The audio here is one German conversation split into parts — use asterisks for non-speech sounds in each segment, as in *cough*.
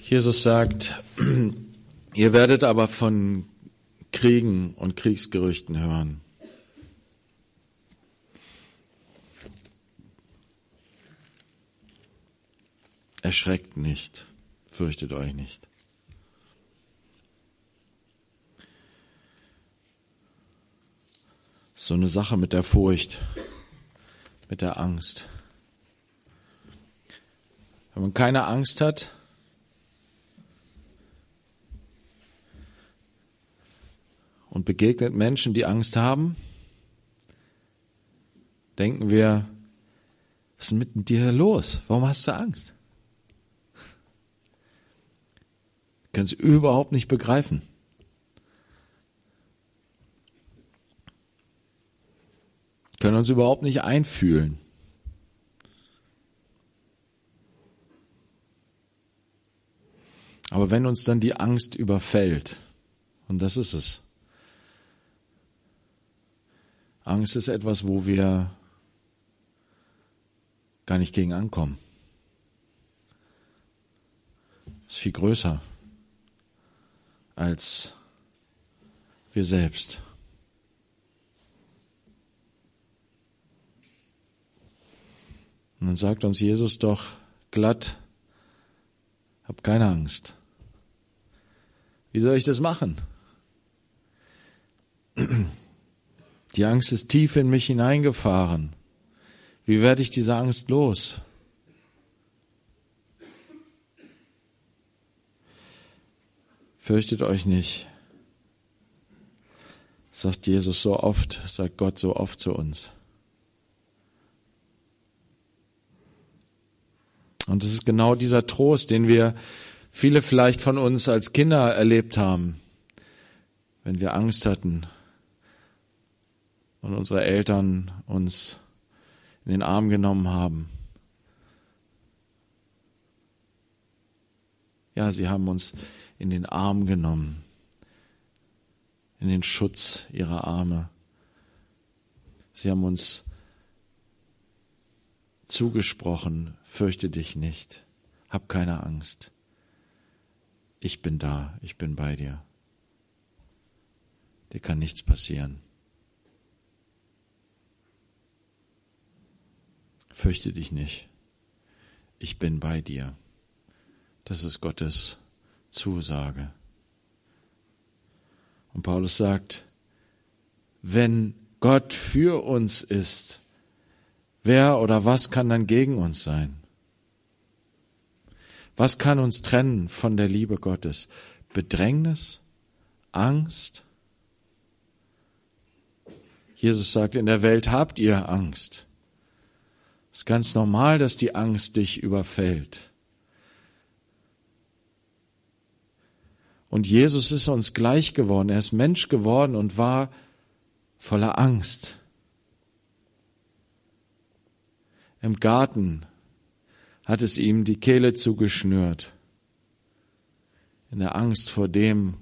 Jesus sagt, ihr werdet aber von Kriegen und Kriegsgerüchten hören. Erschreckt nicht, fürchtet euch nicht. So eine Sache mit der Furcht, mit der Angst. Wenn man keine Angst hat, und begegnet Menschen, die Angst haben, denken wir, was ist mit dir los? Warum hast du Angst? Wir können es überhaupt nicht begreifen. können uns überhaupt nicht einfühlen. Aber wenn uns dann die Angst überfällt, und das ist es, Angst ist etwas, wo wir gar nicht gegen ankommen. Ist viel größer als wir selbst. Und dann sagt uns Jesus doch glatt, hab keine Angst. Wie soll ich das machen? *clears throat* Die Angst ist tief in mich hineingefahren. Wie werde ich diese Angst los? Fürchtet euch nicht, sagt Jesus so oft, sagt Gott so oft zu uns. Und es ist genau dieser Trost, den wir viele vielleicht von uns als Kinder erlebt haben, wenn wir Angst hatten und unsere Eltern uns in den Arm genommen haben. Ja, sie haben uns in den Arm genommen, in den Schutz ihrer Arme. Sie haben uns zugesprochen, fürchte dich nicht, hab keine Angst. Ich bin da, ich bin bei dir. Dir kann nichts passieren. Fürchte dich nicht. Ich bin bei dir. Das ist Gottes Zusage. Und Paulus sagt, wenn Gott für uns ist, wer oder was kann dann gegen uns sein? Was kann uns trennen von der Liebe Gottes? Bedrängnis? Angst? Jesus sagt, in der Welt habt ihr Angst. Es ist ganz normal, dass die Angst dich überfällt. Und Jesus ist uns gleich geworden. Er ist Mensch geworden und war voller Angst. Im Garten hat es ihm die Kehle zugeschnürt. In der Angst vor dem,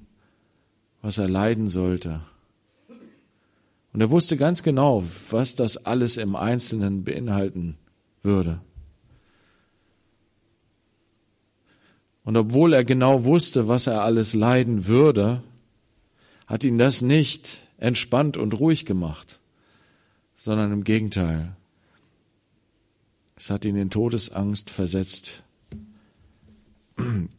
was er leiden sollte. Und er wusste ganz genau, was das alles im Einzelnen beinhalten würde. Und obwohl er genau wusste, was er alles leiden würde, hat ihn das nicht entspannt und ruhig gemacht, sondern im Gegenteil. Es hat ihn in Todesangst versetzt. Und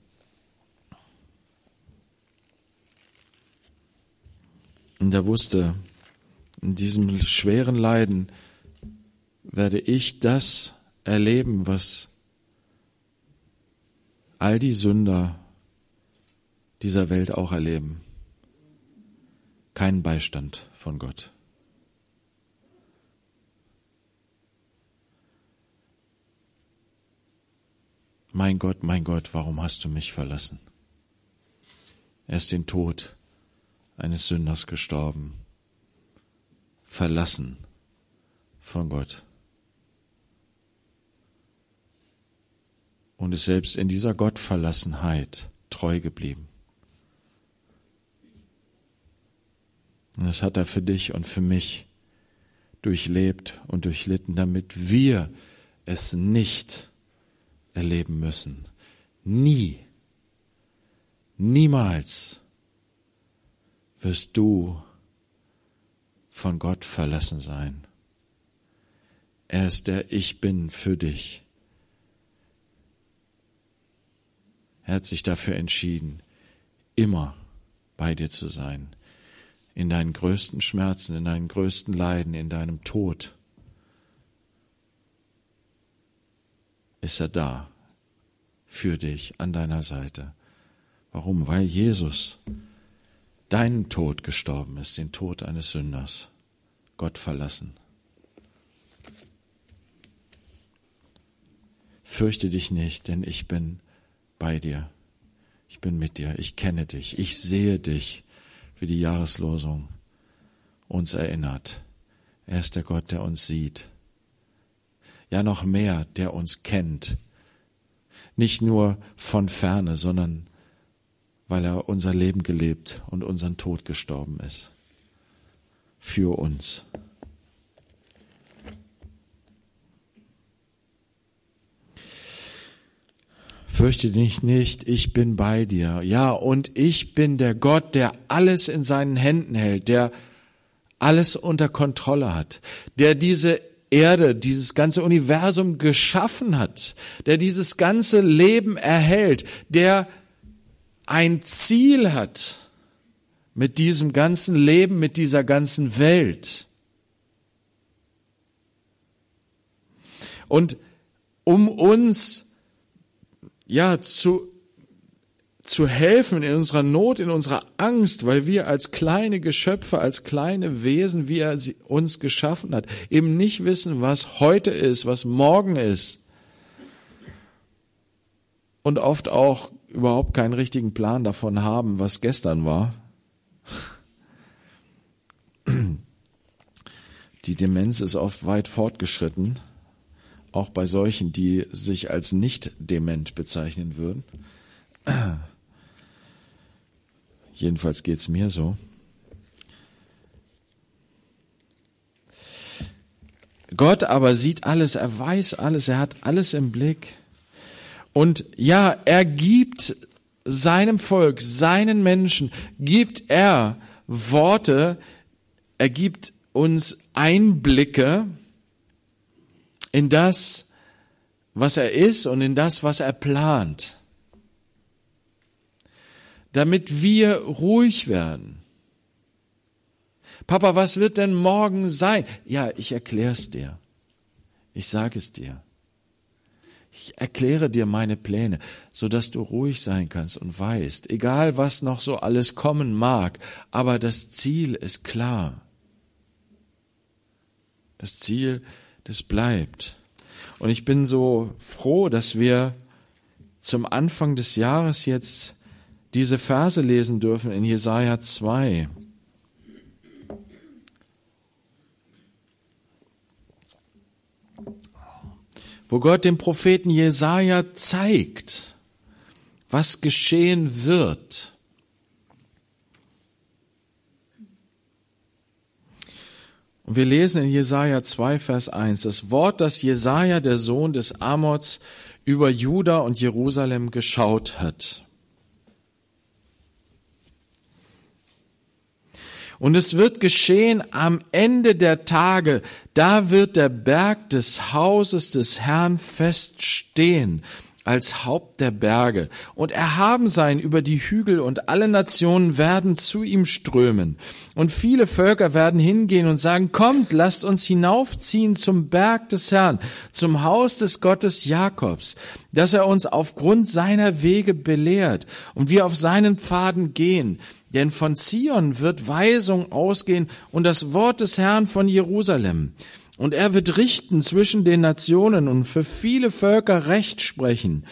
er wusste, in diesem schweren Leiden werde ich das erleben, was all die Sünder dieser Welt auch erleben. Keinen Beistand von Gott. Mein Gott, mein Gott, warum hast du mich verlassen? Er ist den Tod eines Sünders gestorben verlassen von Gott. Und ist selbst in dieser Gottverlassenheit treu geblieben. Und das hat er für dich und für mich durchlebt und durchlitten, damit wir es nicht erleben müssen. Nie Niemals wirst du von Gott verlassen sein. Er ist der Ich bin für dich. Er hat sich dafür entschieden, immer bei dir zu sein, in deinen größten Schmerzen, in deinen größten Leiden, in deinem Tod. Ist er da für dich an deiner Seite. Warum? Weil Jesus deinen Tod gestorben ist, den Tod eines Sünders, Gott verlassen. Fürchte dich nicht, denn ich bin bei dir. Ich bin mit dir. Ich kenne dich. Ich sehe dich, wie die Jahreslosung uns erinnert. Er ist der Gott, der uns sieht. Ja, noch mehr, der uns kennt. Nicht nur von ferne, sondern weil er unser Leben gelebt und unseren Tod gestorben ist. Für uns. Fürchte dich nicht, ich bin bei dir. Ja, und ich bin der Gott, der alles in seinen Händen hält, der alles unter Kontrolle hat, der diese Erde, dieses ganze Universum geschaffen hat, der dieses ganze Leben erhält, der ein Ziel hat mit diesem ganzen Leben, mit dieser ganzen Welt. Und um uns ja zu zu helfen in unserer Not, in unserer Angst, weil wir als kleine Geschöpfe, als kleine Wesen, wie er uns geschaffen hat, eben nicht wissen, was heute ist, was morgen ist. Und oft auch überhaupt keinen richtigen Plan davon haben, was gestern war. Die Demenz ist oft weit fortgeschritten, auch bei solchen, die sich als nicht dement bezeichnen würden. Jedenfalls geht's mir so. Gott aber sieht alles, er weiß alles, er hat alles im Blick. Und ja, er gibt seinem Volk, seinen Menschen, gibt er Worte, er gibt uns Einblicke in das, was er ist und in das, was er plant, damit wir ruhig werden. Papa, was wird denn morgen sein? Ja, ich erkläre es dir. Ich sage es dir. Ich erkläre dir meine Pläne, so dass du ruhig sein kannst und weißt, egal was noch so alles kommen mag, aber das Ziel ist klar. Das Ziel, das bleibt. Und ich bin so froh, dass wir zum Anfang des Jahres jetzt diese Verse lesen dürfen in Jesaja 2. wo Gott dem Propheten Jesaja zeigt, was geschehen wird. Und wir lesen in Jesaja 2, Vers 1 das Wort, das Jesaja, der Sohn des Amots, über Juda und Jerusalem geschaut hat. Und es wird geschehen am Ende der Tage, da wird der Berg des Hauses des Herrn feststehen als Haupt der Berge und erhaben sein über die Hügel und alle Nationen werden zu ihm strömen. Und viele Völker werden hingehen und sagen, kommt, lasst uns hinaufziehen zum Berg des Herrn, zum Haus des Gottes Jakobs, dass er uns aufgrund seiner Wege belehrt und wir auf seinen Pfaden gehen. Denn von Zion wird Weisung ausgehen und das Wort des Herrn von Jerusalem. Und er wird richten zwischen den Nationen und für viele Völker Recht sprechen.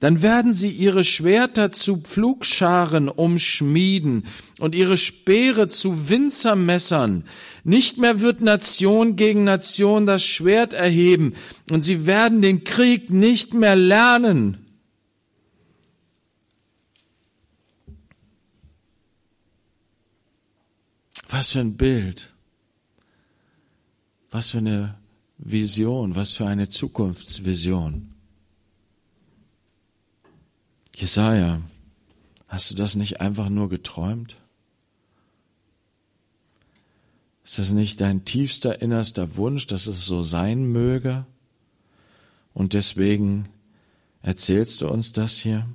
Dann werden sie ihre Schwerter zu Pflugscharen umschmieden und ihre Speere zu Winzermessern. Nicht mehr wird Nation gegen Nation das Schwert erheben und sie werden den Krieg nicht mehr lernen. Was für ein Bild. Was für eine Vision, was für eine Zukunftsvision. Jesaja Hast du das nicht einfach nur geträumt? Ist das nicht dein tiefster innerster Wunsch, dass es so sein möge? Und deswegen erzählst du uns das hier?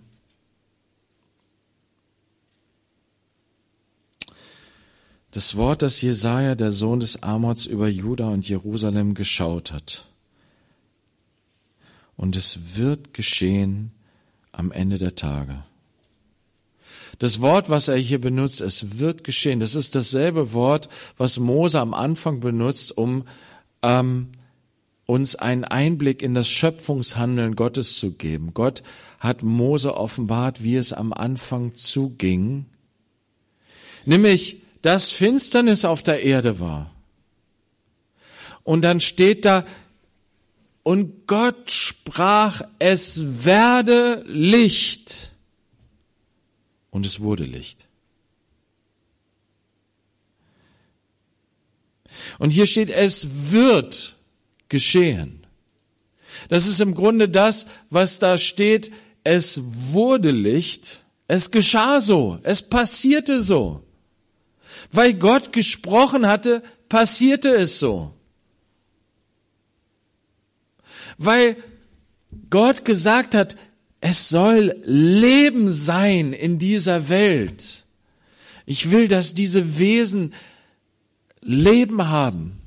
Das Wort, das Jesaja, der Sohn des Amots, über Juda und Jerusalem geschaut hat. Und es wird geschehen am Ende der Tage. Das Wort, was er hier benutzt, es wird geschehen, das ist dasselbe Wort, was Mose am Anfang benutzt, um ähm, uns einen Einblick in das Schöpfungshandeln Gottes zu geben. Gott hat Mose offenbart, wie es am Anfang zuging, nämlich dass Finsternis auf der Erde war. Und dann steht da, und Gott sprach, es werde Licht. Und es wurde Licht. Und hier steht, es wird geschehen. Das ist im Grunde das, was da steht, es wurde Licht, es geschah so, es passierte so. Weil Gott gesprochen hatte, passierte es so. Weil Gott gesagt hat, es soll Leben sein in dieser Welt. Ich will, dass diese Wesen Leben haben.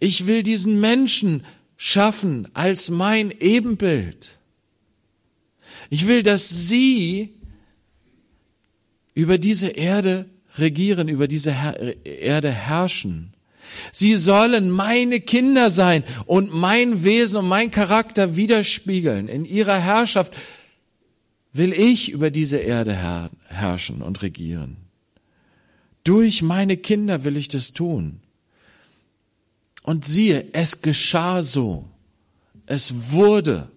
Ich will diesen Menschen schaffen als mein Ebenbild. Ich will, dass sie über diese Erde regieren, über diese Her Erde herrschen. Sie sollen meine Kinder sein und mein Wesen und mein Charakter widerspiegeln. In ihrer Herrschaft will ich über diese Erde herrschen und regieren. Durch meine Kinder will ich das tun. Und siehe, es geschah so. Es wurde.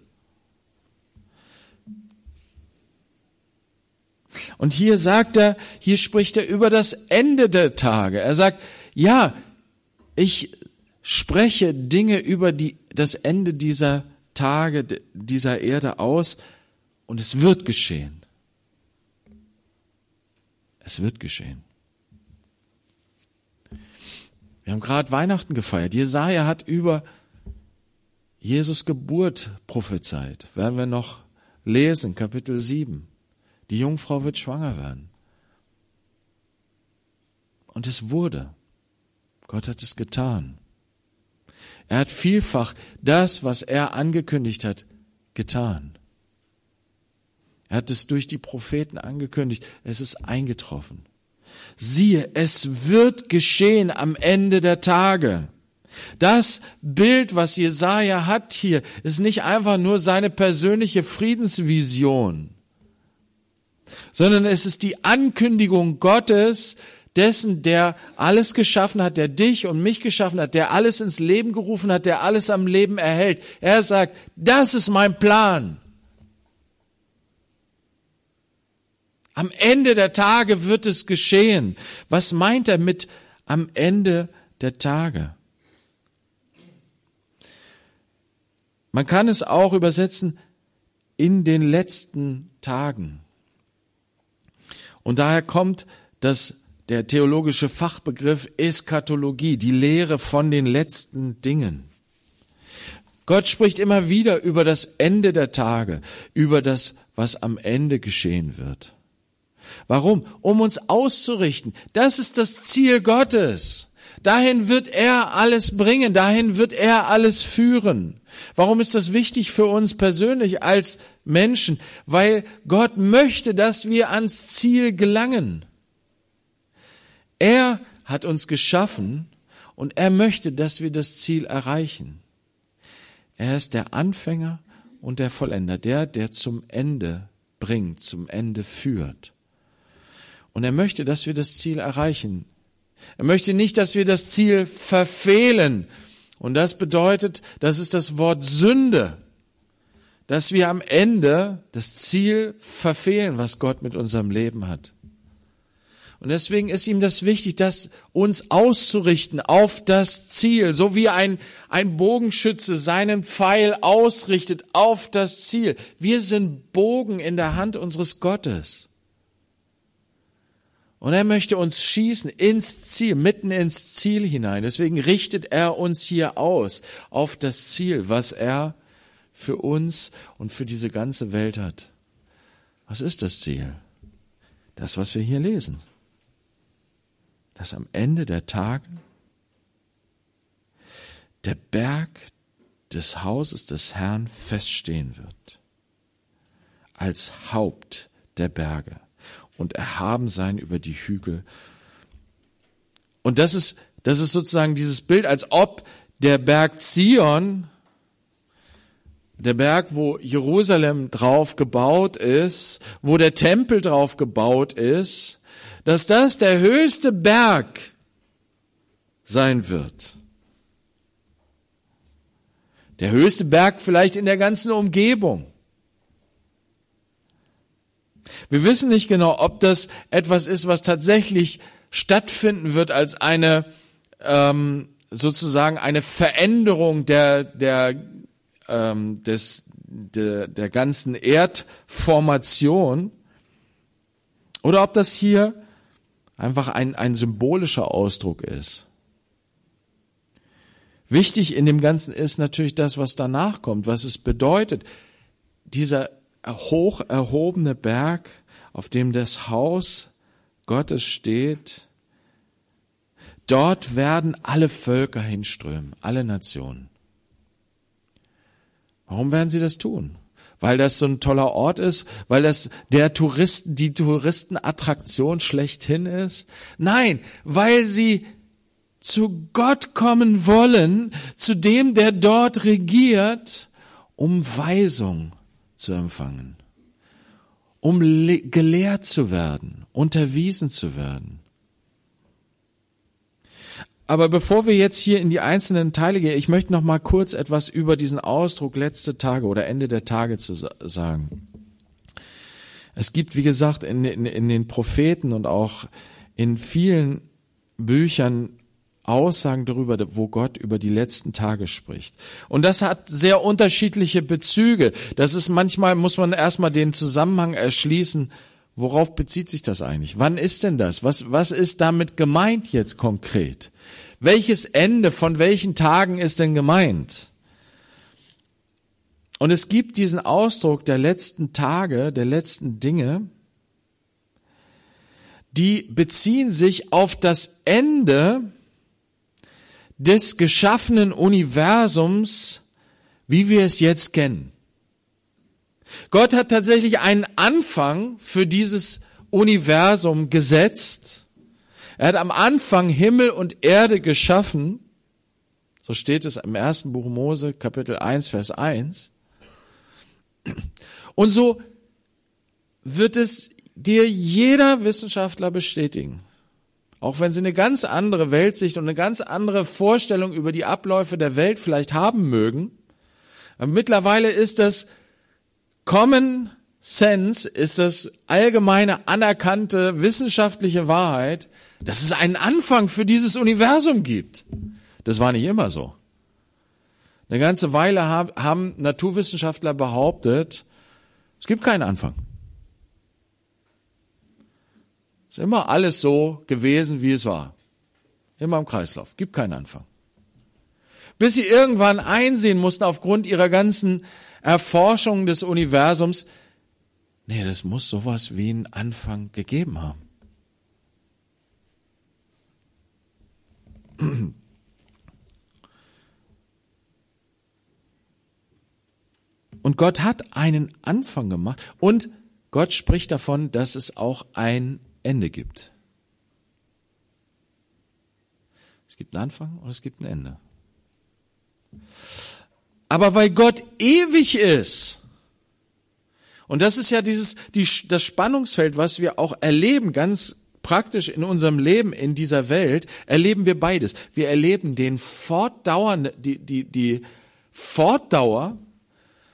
Und hier sagt er, hier spricht er über das Ende der Tage. Er sagt, ja, ich spreche Dinge über die, das Ende dieser Tage, dieser Erde aus und es wird geschehen. Es wird geschehen. Wir haben gerade Weihnachten gefeiert. Jesaja hat über Jesus Geburt prophezeit. Werden wir noch lesen, Kapitel 7. Die Jungfrau wird schwanger werden. Und es wurde. Gott hat es getan. Er hat vielfach das, was er angekündigt hat, getan. Er hat es durch die Propheten angekündigt. Es ist eingetroffen. Siehe, es wird geschehen am Ende der Tage. Das Bild, was Jesaja hat hier, ist nicht einfach nur seine persönliche Friedensvision sondern es ist die Ankündigung Gottes, dessen, der alles geschaffen hat, der dich und mich geschaffen hat, der alles ins Leben gerufen hat, der alles am Leben erhält. Er sagt, das ist mein Plan. Am Ende der Tage wird es geschehen. Was meint er mit am Ende der Tage? Man kann es auch übersetzen in den letzten Tagen. Und daher kommt das, der theologische Fachbegriff Eskatologie, die Lehre von den letzten Dingen. Gott spricht immer wieder über das Ende der Tage, über das, was am Ende geschehen wird. Warum? Um uns auszurichten. Das ist das Ziel Gottes. Dahin wird er alles bringen, dahin wird er alles führen. Warum ist das wichtig für uns persönlich als Menschen? Weil Gott möchte, dass wir ans Ziel gelangen. Er hat uns geschaffen und er möchte, dass wir das Ziel erreichen. Er ist der Anfänger und der Vollender, der, der zum Ende bringt, zum Ende führt. Und er möchte, dass wir das Ziel erreichen. Er möchte nicht, dass wir das Ziel verfehlen. Und das bedeutet, das ist das Wort Sünde, dass wir am Ende das Ziel verfehlen, was Gott mit unserem Leben hat. Und deswegen ist ihm das wichtig, das uns auszurichten auf das Ziel, so wie ein, ein Bogenschütze seinen Pfeil ausrichtet auf das Ziel. Wir sind Bogen in der Hand unseres Gottes. Und er möchte uns schießen ins Ziel, mitten ins Ziel hinein. Deswegen richtet er uns hier aus auf das Ziel, was er für uns und für diese ganze Welt hat. Was ist das Ziel? Das, was wir hier lesen. Dass am Ende der Tage der Berg des Hauses des Herrn feststehen wird. Als Haupt der Berge und erhaben sein über die Hügel. Und das ist, das ist sozusagen dieses Bild, als ob der Berg Zion, der Berg, wo Jerusalem drauf gebaut ist, wo der Tempel drauf gebaut ist, dass das der höchste Berg sein wird. Der höchste Berg vielleicht in der ganzen Umgebung. Wir wissen nicht genau, ob das etwas ist, was tatsächlich stattfinden wird als eine ähm, sozusagen eine Veränderung der der ähm, des der, der ganzen Erdformation oder ob das hier einfach ein, ein symbolischer Ausdruck ist. Wichtig in dem Ganzen ist natürlich das, was danach kommt, was es bedeutet. Dieser hoch erhobene Berg, auf dem das Haus Gottes steht, dort werden alle Völker hinströmen, alle Nationen. Warum werden sie das tun? Weil das so ein toller Ort ist, weil das der Touristen, die Touristenattraktion schlechthin ist? Nein, weil sie zu Gott kommen wollen, zu dem, der dort regiert, um Weisung zu empfangen, um gelehrt zu werden, unterwiesen zu werden. Aber bevor wir jetzt hier in die einzelnen Teile gehen, ich möchte noch mal kurz etwas über diesen Ausdruck letzte Tage oder Ende der Tage zu sagen. Es gibt, wie gesagt, in, in, in den Propheten und auch in vielen Büchern Aussagen darüber, wo Gott über die letzten Tage spricht. Und das hat sehr unterschiedliche Bezüge. Das ist manchmal, muss man erstmal den Zusammenhang erschließen. Worauf bezieht sich das eigentlich? Wann ist denn das? Was, was ist damit gemeint jetzt konkret? Welches Ende von welchen Tagen ist denn gemeint? Und es gibt diesen Ausdruck der letzten Tage, der letzten Dinge, die beziehen sich auf das Ende des geschaffenen Universums, wie wir es jetzt kennen. Gott hat tatsächlich einen Anfang für dieses Universum gesetzt. Er hat am Anfang Himmel und Erde geschaffen. So steht es im ersten Buch Mose, Kapitel 1, Vers 1. Und so wird es dir jeder Wissenschaftler bestätigen. Auch wenn sie eine ganz andere Weltsicht und eine ganz andere Vorstellung über die Abläufe der Welt vielleicht haben mögen. Aber mittlerweile ist das Common Sense, ist das allgemeine anerkannte wissenschaftliche Wahrheit, dass es einen Anfang für dieses Universum gibt. Das war nicht immer so. Eine ganze Weile haben Naturwissenschaftler behauptet, es gibt keinen Anfang. Ist immer alles so gewesen, wie es war. Immer im Kreislauf. Gibt keinen Anfang. Bis sie irgendwann einsehen mussten aufgrund ihrer ganzen Erforschung des Universums, nee, das muss sowas wie einen Anfang gegeben haben. Und Gott hat einen Anfang gemacht und Gott spricht davon, dass es auch ein Ende gibt. Es gibt einen Anfang und es gibt ein Ende. Aber weil Gott ewig ist, und das ist ja dieses, die, das Spannungsfeld, was wir auch erleben, ganz praktisch in unserem Leben in dieser Welt, erleben wir beides. Wir erleben den fortdauernden, die, die, die Fortdauer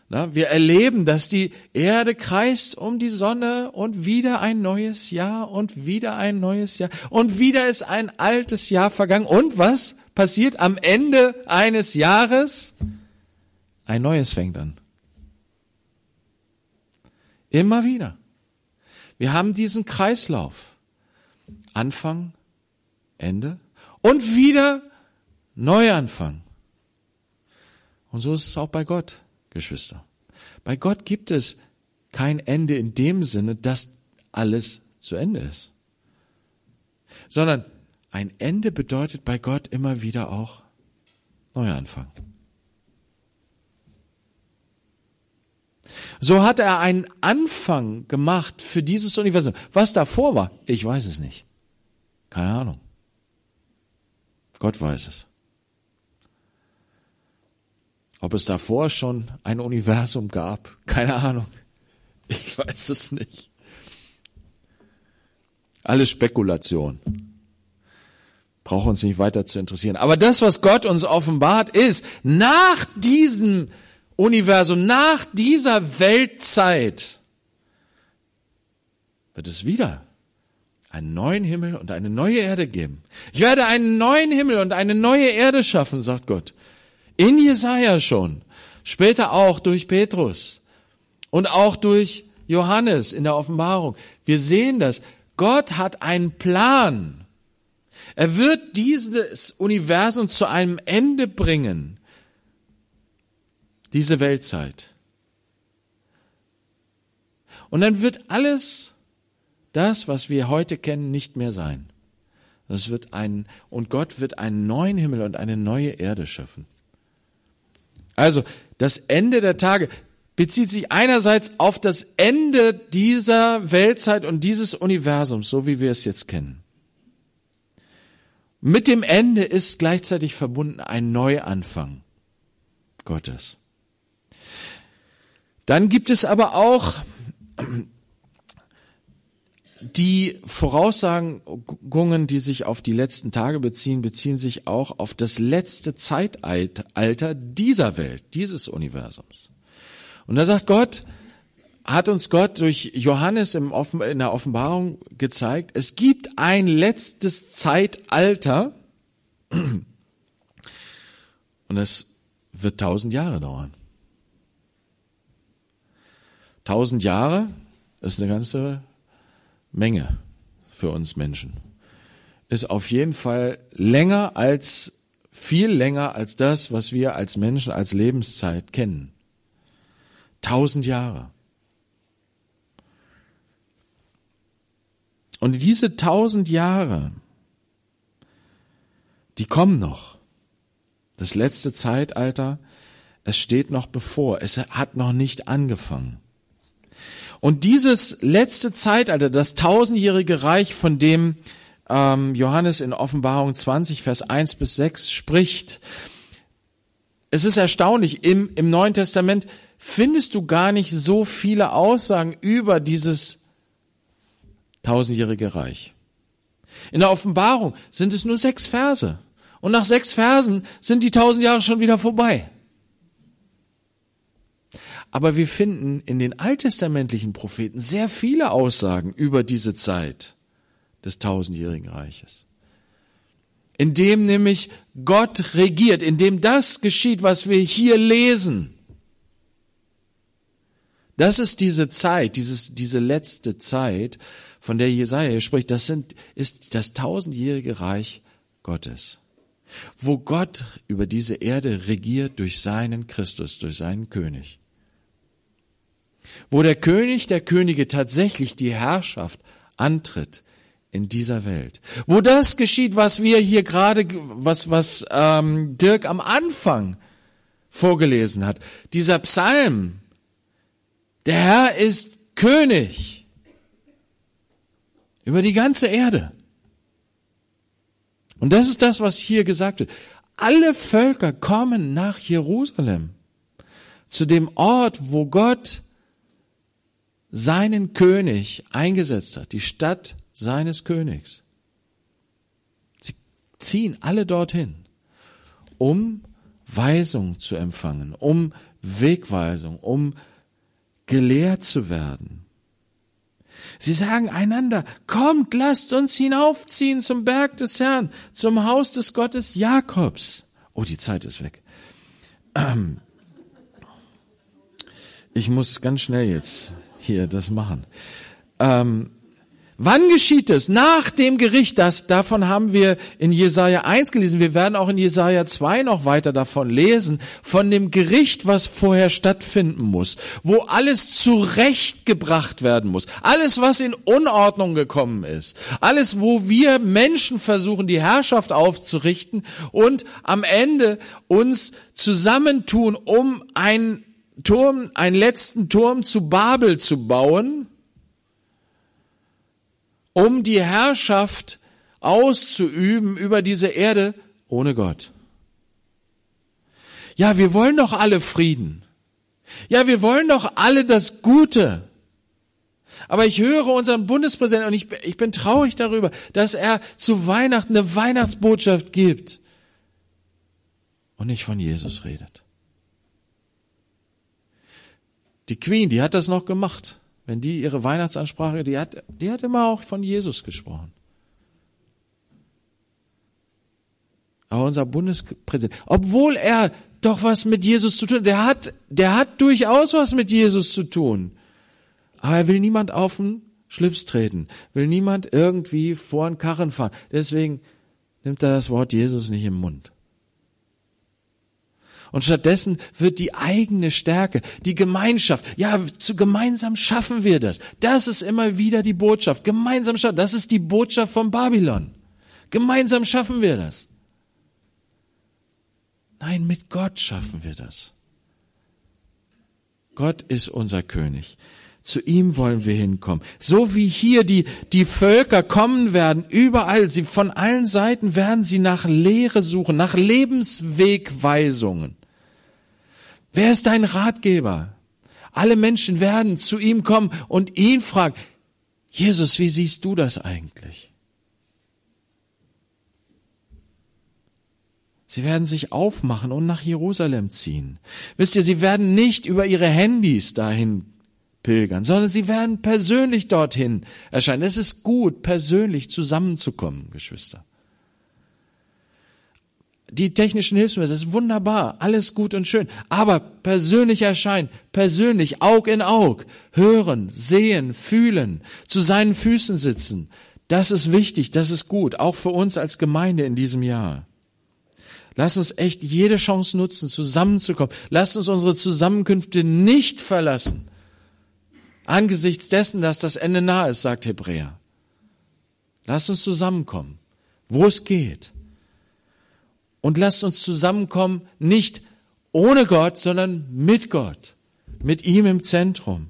wir erleben, dass die Erde kreist um die Sonne und wieder ein neues Jahr und wieder ein neues Jahr und wieder ist ein altes Jahr vergangen. Und was passiert am Ende eines Jahres? Ein neues fängt an. Immer wieder. Wir haben diesen Kreislauf. Anfang, Ende und wieder Neuanfang. Und so ist es auch bei Gott, Geschwister. Bei Gott gibt es kein Ende in dem Sinne, dass alles zu Ende ist. Sondern ein Ende bedeutet bei Gott immer wieder auch Neuanfang. So hat er einen Anfang gemacht für dieses Universum. Was davor war, ich weiß es nicht. Keine Ahnung. Gott weiß es. Ob es davor schon ein Universum gab, keine Ahnung. Ich weiß es nicht. Alles Spekulation. Braucht uns nicht weiter zu interessieren. Aber das, was Gott uns offenbart, ist, nach diesem Universum, nach dieser Weltzeit wird es wieder einen neuen Himmel und eine neue Erde geben. Ich werde einen neuen Himmel und eine neue Erde schaffen, sagt Gott. In Jesaja schon. Später auch durch Petrus. Und auch durch Johannes in der Offenbarung. Wir sehen das. Gott hat einen Plan. Er wird dieses Universum zu einem Ende bringen diese Weltzeit. Und dann wird alles das, was wir heute kennen, nicht mehr sein. Es wird ein, und Gott wird einen neuen Himmel und eine neue Erde schaffen. Also, das Ende der Tage bezieht sich einerseits auf das Ende dieser Weltzeit und dieses Universums, so wie wir es jetzt kennen. Mit dem Ende ist gleichzeitig verbunden ein Neuanfang Gottes. Dann gibt es aber auch die Voraussagungen, die sich auf die letzten Tage beziehen, beziehen sich auch auf das letzte Zeitalter dieser Welt, dieses Universums. Und da sagt Gott, hat uns Gott durch Johannes in der Offenbarung gezeigt, es gibt ein letztes Zeitalter *clears throat* und es wird tausend Jahre dauern. Tausend Jahre ist eine ganze Menge für uns Menschen. Ist auf jeden Fall länger als, viel länger als das, was wir als Menschen als Lebenszeit kennen. Tausend Jahre. Und diese tausend Jahre, die kommen noch. Das letzte Zeitalter, es steht noch bevor, es hat noch nicht angefangen. Und dieses letzte Zeitalter, das tausendjährige Reich, von dem ähm, Johannes in Offenbarung 20, Vers 1 bis 6 spricht, es ist erstaunlich, im, im Neuen Testament findest du gar nicht so viele Aussagen über dieses tausendjährige Reich. In der Offenbarung sind es nur sechs Verse. Und nach sechs Versen sind die tausend Jahre schon wieder vorbei. Aber wir finden in den alttestamentlichen Propheten sehr viele Aussagen über diese Zeit des tausendjährigen Reiches. In dem nämlich Gott regiert, in dem das geschieht, was wir hier lesen. Das ist diese Zeit, dieses, diese letzte Zeit, von der Jesaja spricht. Das sind, ist das tausendjährige Reich Gottes. Wo Gott über diese Erde regiert durch seinen Christus, durch seinen König wo der König der Könige tatsächlich die Herrschaft antritt in dieser Welt. Wo das geschieht, was wir hier gerade, was, was ähm, Dirk am Anfang vorgelesen hat. Dieser Psalm, der Herr ist König über die ganze Erde. Und das ist das, was hier gesagt wird. Alle Völker kommen nach Jerusalem, zu dem Ort, wo Gott seinen König eingesetzt hat, die Stadt seines Königs. Sie ziehen alle dorthin, um Weisung zu empfangen, um Wegweisung, um gelehrt zu werden. Sie sagen einander, kommt, lasst uns hinaufziehen zum Berg des Herrn, zum Haus des Gottes Jakobs. Oh, die Zeit ist weg. Ich muss ganz schnell jetzt hier das machen. Ähm, Wann geschieht es? Nach dem Gericht. Das, davon haben wir in Jesaja 1 gelesen. Wir werden auch in Jesaja 2 noch weiter davon lesen. Von dem Gericht, was vorher stattfinden muss. Wo alles zurechtgebracht werden muss. Alles, was in Unordnung gekommen ist. Alles, wo wir Menschen versuchen, die Herrschaft aufzurichten und am Ende uns zusammentun, um einen Turm, einen letzten Turm zu Babel zu bauen um die Herrschaft auszuüben über diese Erde ohne Gott. Ja, wir wollen doch alle Frieden. Ja, wir wollen doch alle das Gute. Aber ich höre unseren Bundespräsidenten und ich, ich bin traurig darüber, dass er zu Weihnachten eine Weihnachtsbotschaft gibt und nicht von Jesus redet. Die Queen, die hat das noch gemacht. Wenn die ihre Weihnachtsansprache, die hat, die hat immer auch von Jesus gesprochen. Aber unser Bundespräsident, obwohl er doch was mit Jesus zu tun der hat, der hat durchaus was mit Jesus zu tun. Aber er will niemand auf den Schlips treten, will niemand irgendwie vor den Karren fahren. Deswegen nimmt er das Wort Jesus nicht im Mund. Und stattdessen wird die eigene Stärke, die Gemeinschaft, ja, zu gemeinsam schaffen wir das. Das ist immer wieder die Botschaft. Gemeinsam schaffen, das ist die Botschaft von Babylon. Gemeinsam schaffen wir das. Nein, mit Gott schaffen wir das. Gott ist unser König. Zu ihm wollen wir hinkommen. So wie hier die, die Völker kommen werden, überall, sie, von allen Seiten werden sie nach Lehre suchen, nach Lebenswegweisungen. Wer ist dein Ratgeber? Alle Menschen werden zu ihm kommen und ihn fragen, Jesus, wie siehst du das eigentlich? Sie werden sich aufmachen und nach Jerusalem ziehen. Wisst ihr, sie werden nicht über ihre Handys dahin pilgern, sondern sie werden persönlich dorthin erscheinen. Es ist gut, persönlich zusammenzukommen, Geschwister die technischen Hilfsmittel, das ist wunderbar, alles gut und schön. Aber persönlich erscheinen, persönlich, Aug in Aug, hören, sehen, fühlen, zu seinen Füßen sitzen, das ist wichtig, das ist gut, auch für uns als Gemeinde in diesem Jahr. Lass uns echt jede Chance nutzen, zusammenzukommen. Lass uns unsere Zusammenkünfte nicht verlassen. Angesichts dessen, dass das Ende nahe ist, sagt Hebräer. Lass uns zusammenkommen, wo es geht und lasst uns zusammenkommen, nicht ohne Gott, sondern mit Gott, mit ihm im Zentrum.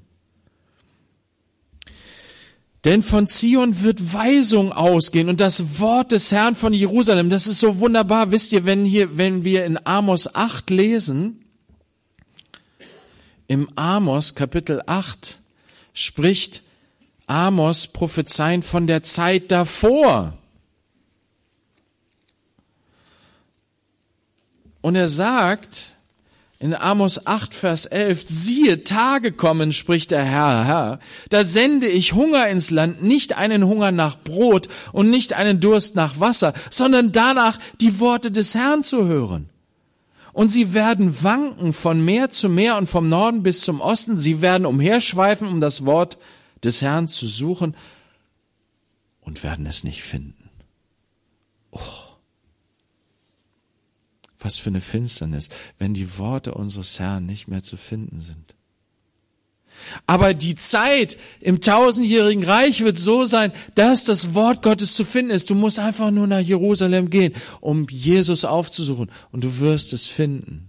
Denn von Zion wird Weisung ausgehen und das Wort des Herrn von Jerusalem, das ist so wunderbar. Wisst ihr, wenn hier, wenn wir in Amos 8 lesen, im Amos Kapitel 8 spricht Amos prophezeien von der Zeit davor. Und er sagt in Amos 8, Vers 11, siehe, Tage kommen, spricht der Herr, Herr, da sende ich Hunger ins Land, nicht einen Hunger nach Brot und nicht einen Durst nach Wasser, sondern danach die Worte des Herrn zu hören. Und sie werden wanken von Meer zu Meer und vom Norden bis zum Osten. Sie werden umherschweifen, um das Wort des Herrn zu suchen und werden es nicht finden. Oh. Was für eine Finsternis, wenn die Worte unseres Herrn nicht mehr zu finden sind. Aber die Zeit im tausendjährigen Reich wird so sein, dass das Wort Gottes zu finden ist. Du musst einfach nur nach Jerusalem gehen, um Jesus aufzusuchen und du wirst es finden.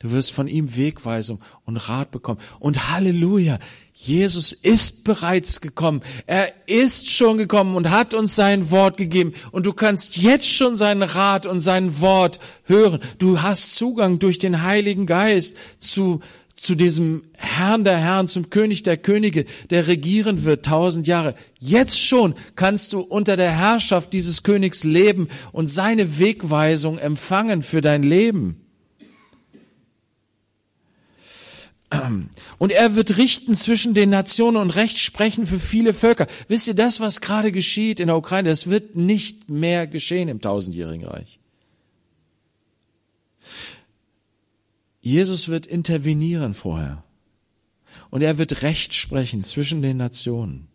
Du wirst von ihm Wegweisung und Rat bekommen. Und Halleluja, Jesus ist bereits gekommen. Er ist schon gekommen und hat uns sein Wort gegeben. Und du kannst jetzt schon seinen Rat und sein Wort hören. Du hast Zugang durch den Heiligen Geist zu, zu diesem Herrn der Herren, zum König der Könige, der regieren wird tausend Jahre. Jetzt schon kannst du unter der Herrschaft dieses Königs leben und seine Wegweisung empfangen für dein Leben. Und er wird richten zwischen den Nationen und Recht sprechen für viele Völker. Wisst ihr, das, was gerade geschieht in der Ukraine, das wird nicht mehr geschehen im tausendjährigen Reich. Jesus wird intervenieren vorher. Und er wird Recht sprechen zwischen den Nationen.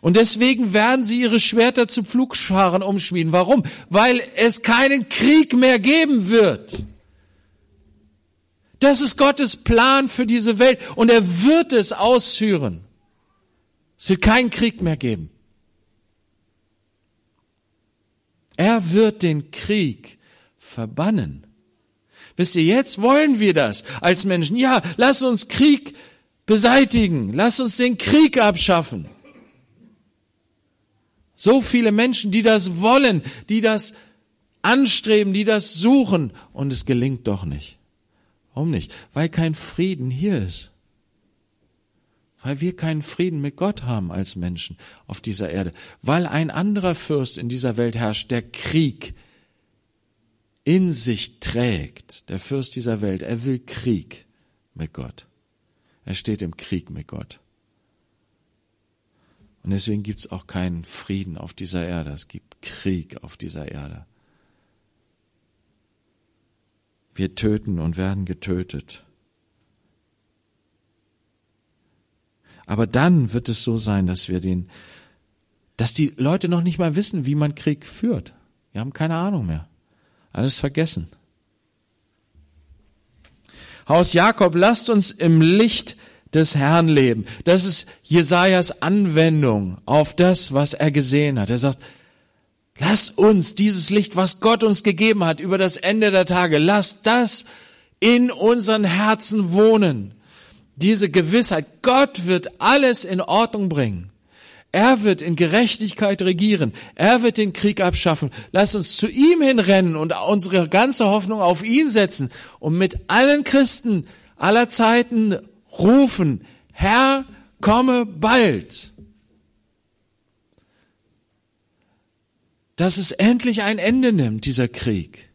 Und deswegen werden sie ihre Schwerter zu Pflugscharen umschmieden. Warum? Weil es keinen Krieg mehr geben wird. Das ist Gottes Plan für diese Welt und er wird es ausführen. Es wird keinen Krieg mehr geben. Er wird den Krieg verbannen. Wisst ihr, jetzt wollen wir das als Menschen. Ja, lass uns Krieg beseitigen. Lass uns den Krieg abschaffen. So viele Menschen, die das wollen, die das anstreben, die das suchen und es gelingt doch nicht. Warum nicht? Weil kein Frieden hier ist. Weil wir keinen Frieden mit Gott haben als Menschen auf dieser Erde. Weil ein anderer Fürst in dieser Welt herrscht, der Krieg in sich trägt. Der Fürst dieser Welt, er will Krieg mit Gott. Er steht im Krieg mit Gott. Und deswegen gibt es auch keinen Frieden auf dieser Erde. Es gibt Krieg auf dieser Erde. Wir töten und werden getötet. Aber dann wird es so sein, dass wir den, dass die Leute noch nicht mal wissen, wie man Krieg führt. Wir haben keine Ahnung mehr. Alles vergessen. Haus Jakob, lasst uns im Licht des Herrn leben. Das ist Jesajas Anwendung auf das, was er gesehen hat. Er sagt, lass uns dieses Licht, was Gott uns gegeben hat über das Ende der Tage, lass das in unseren Herzen wohnen. Diese Gewissheit, Gott wird alles in Ordnung bringen. Er wird in Gerechtigkeit regieren. Er wird den Krieg abschaffen. Lass uns zu ihm hinrennen und unsere ganze Hoffnung auf ihn setzen und mit allen Christen aller Zeiten rufen, Herr, komme bald. Dass es endlich ein Ende nimmt, dieser Krieg.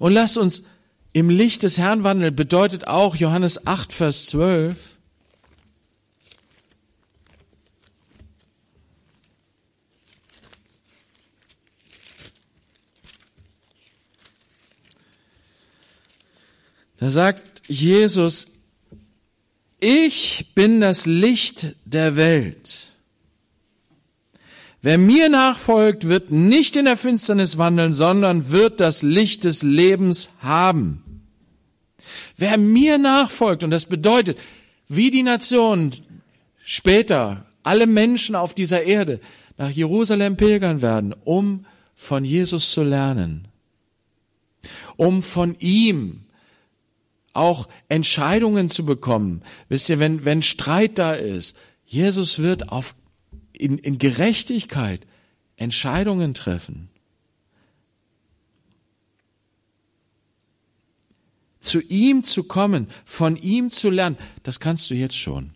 Und lasst uns im Licht des Herrn wandeln, bedeutet auch Johannes 8, Vers 12, Da sagt Jesus, ich bin das Licht der Welt. Wer mir nachfolgt, wird nicht in der Finsternis wandeln, sondern wird das Licht des Lebens haben. Wer mir nachfolgt, und das bedeutet, wie die Nation später, alle Menschen auf dieser Erde nach Jerusalem pilgern werden, um von Jesus zu lernen, um von ihm auch Entscheidungen zu bekommen. Wisst ihr, wenn, wenn Streit da ist, Jesus wird auf, in, in Gerechtigkeit Entscheidungen treffen. Zu ihm zu kommen, von ihm zu lernen, das kannst du jetzt schon.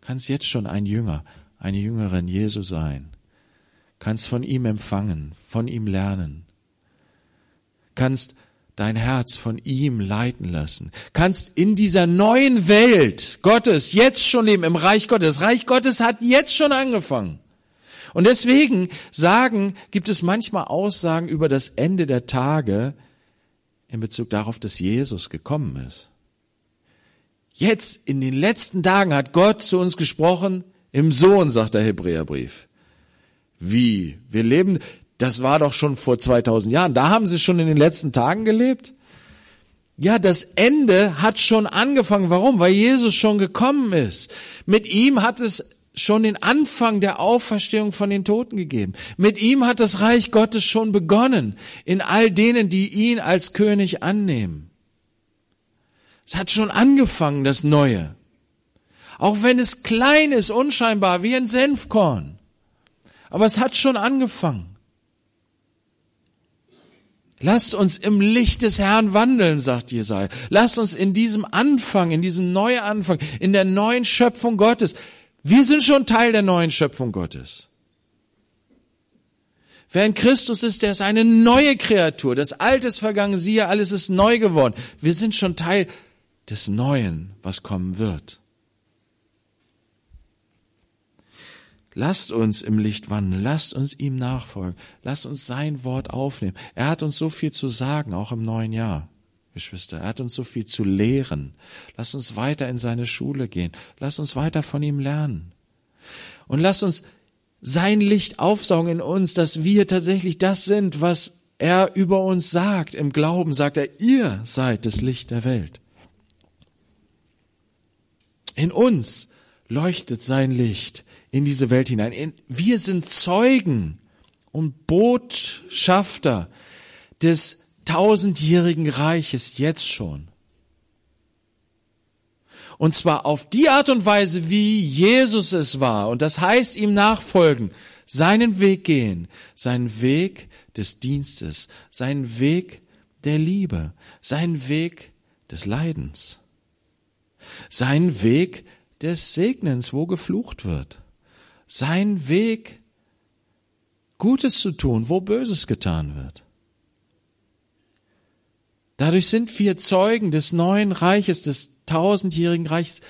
Kannst jetzt schon ein Jünger, eine Jüngerin Jesu sein. Kannst von ihm empfangen, von ihm lernen. Kannst dein Herz von ihm leiten lassen. Kannst in dieser neuen Welt Gottes jetzt schon leben, im Reich Gottes. Das Reich Gottes hat jetzt schon angefangen. Und deswegen sagen, gibt es manchmal Aussagen über das Ende der Tage in Bezug darauf, dass Jesus gekommen ist. Jetzt, in den letzten Tagen hat Gott zu uns gesprochen, im Sohn, sagt der Hebräerbrief. Wie? Wir leben, das war doch schon vor 2000 Jahren. Da haben sie schon in den letzten Tagen gelebt. Ja, das Ende hat schon angefangen. Warum? Weil Jesus schon gekommen ist. Mit ihm hat es schon den Anfang der Auferstehung von den Toten gegeben. Mit ihm hat das Reich Gottes schon begonnen in all denen, die ihn als König annehmen. Es hat schon angefangen, das Neue. Auch wenn es klein ist, unscheinbar, wie ein Senfkorn. Aber es hat schon angefangen. Lasst uns im Licht des Herrn wandeln, sagt Jesaja. Lasst uns in diesem Anfang, in diesem Neuanfang, in der neuen Schöpfung Gottes. Wir sind schon Teil der neuen Schöpfung Gottes. Wer in Christus ist, der ist eine neue Kreatur. Das Alte ist vergangen, siehe, alles ist neu geworden. Wir sind schon Teil des Neuen, was kommen wird. Lasst uns im Licht wandeln, lasst uns ihm nachfolgen, lasst uns sein Wort aufnehmen. Er hat uns so viel zu sagen, auch im neuen Jahr, Geschwister. Er hat uns so viel zu lehren. Lasst uns weiter in seine Schule gehen. Lasst uns weiter von ihm lernen. Und lass uns sein Licht aufsaugen in uns, dass wir tatsächlich das sind, was er über uns sagt. Im Glauben sagt er, ihr seid das Licht der Welt. In uns leuchtet sein Licht in diese Welt hinein. Wir sind Zeugen und Botschafter des tausendjährigen Reiches jetzt schon. Und zwar auf die Art und Weise, wie Jesus es war. Und das heißt ihm nachfolgen, seinen Weg gehen, seinen Weg des Dienstes, seinen Weg der Liebe, seinen Weg des Leidens, seinen Weg des Segnens, wo geflucht wird, sein Weg, Gutes zu tun, wo Böses getan wird. Dadurch sind wir Zeugen des neuen Reiches, des tausendjährigen Reiches,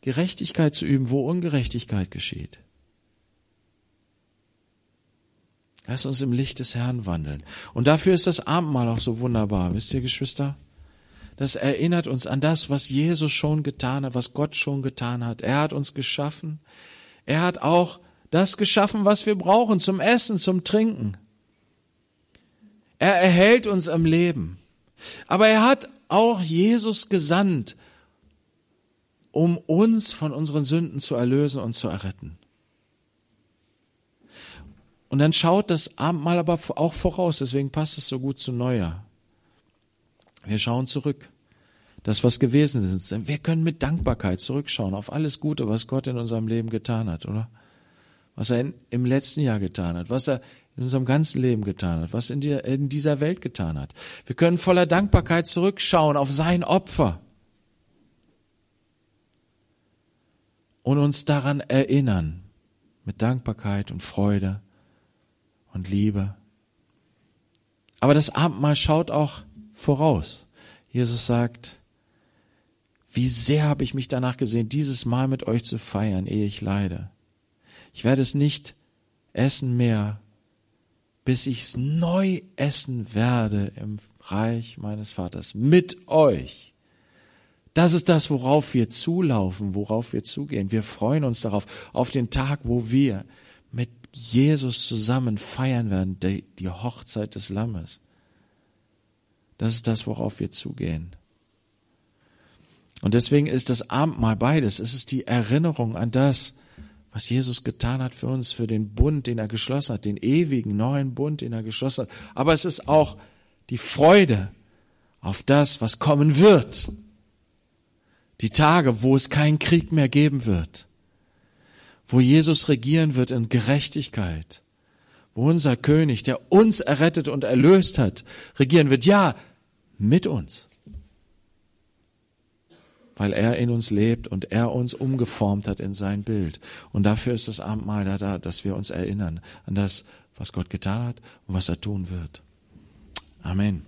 Gerechtigkeit zu üben, wo Ungerechtigkeit geschieht. Lass uns im Licht des Herrn wandeln. Und dafür ist das Abendmahl auch so wunderbar. Wisst ihr, Geschwister? Das erinnert uns an das, was Jesus schon getan hat, was Gott schon getan hat. Er hat uns geschaffen. Er hat auch das geschaffen, was wir brauchen zum Essen, zum Trinken. Er erhält uns am Leben. Aber er hat auch Jesus gesandt, um uns von unseren Sünden zu erlösen und zu erretten. Und dann schaut das Abendmahl aber auch voraus, deswegen passt es so gut zu Neujahr. Wir schauen zurück. Das, was gewesen ist. Wir können mit Dankbarkeit zurückschauen auf alles Gute, was Gott in unserem Leben getan hat, oder? Was er in, im letzten Jahr getan hat, was er in unserem ganzen Leben getan hat, was in, die, in dieser Welt getan hat. Wir können voller Dankbarkeit zurückschauen auf sein Opfer und uns daran erinnern mit Dankbarkeit und Freude und Liebe. Aber das Abendmahl schaut auch voraus. Jesus sagt, wie sehr habe ich mich danach gesehen, dieses Mal mit euch zu feiern, ehe ich leide. Ich werde es nicht essen mehr, bis ich es neu essen werde im Reich meines Vaters mit euch. Das ist das, worauf wir zulaufen, worauf wir zugehen. Wir freuen uns darauf, auf den Tag, wo wir mit Jesus zusammen feiern werden, die, die Hochzeit des Lammes. Das ist das, worauf wir zugehen. Und deswegen ist das Abendmahl beides. Es ist die Erinnerung an das, was Jesus getan hat für uns, für den Bund, den er geschlossen hat, den ewigen neuen Bund, den er geschlossen hat. Aber es ist auch die Freude auf das, was kommen wird. Die Tage, wo es keinen Krieg mehr geben wird. Wo Jesus regieren wird in Gerechtigkeit. Wo unser König, der uns errettet und erlöst hat, regieren wird. Ja, mit uns weil er in uns lebt und er uns umgeformt hat in sein Bild. Und dafür ist das Abendmahl da, da, dass wir uns erinnern an das, was Gott getan hat und was er tun wird. Amen.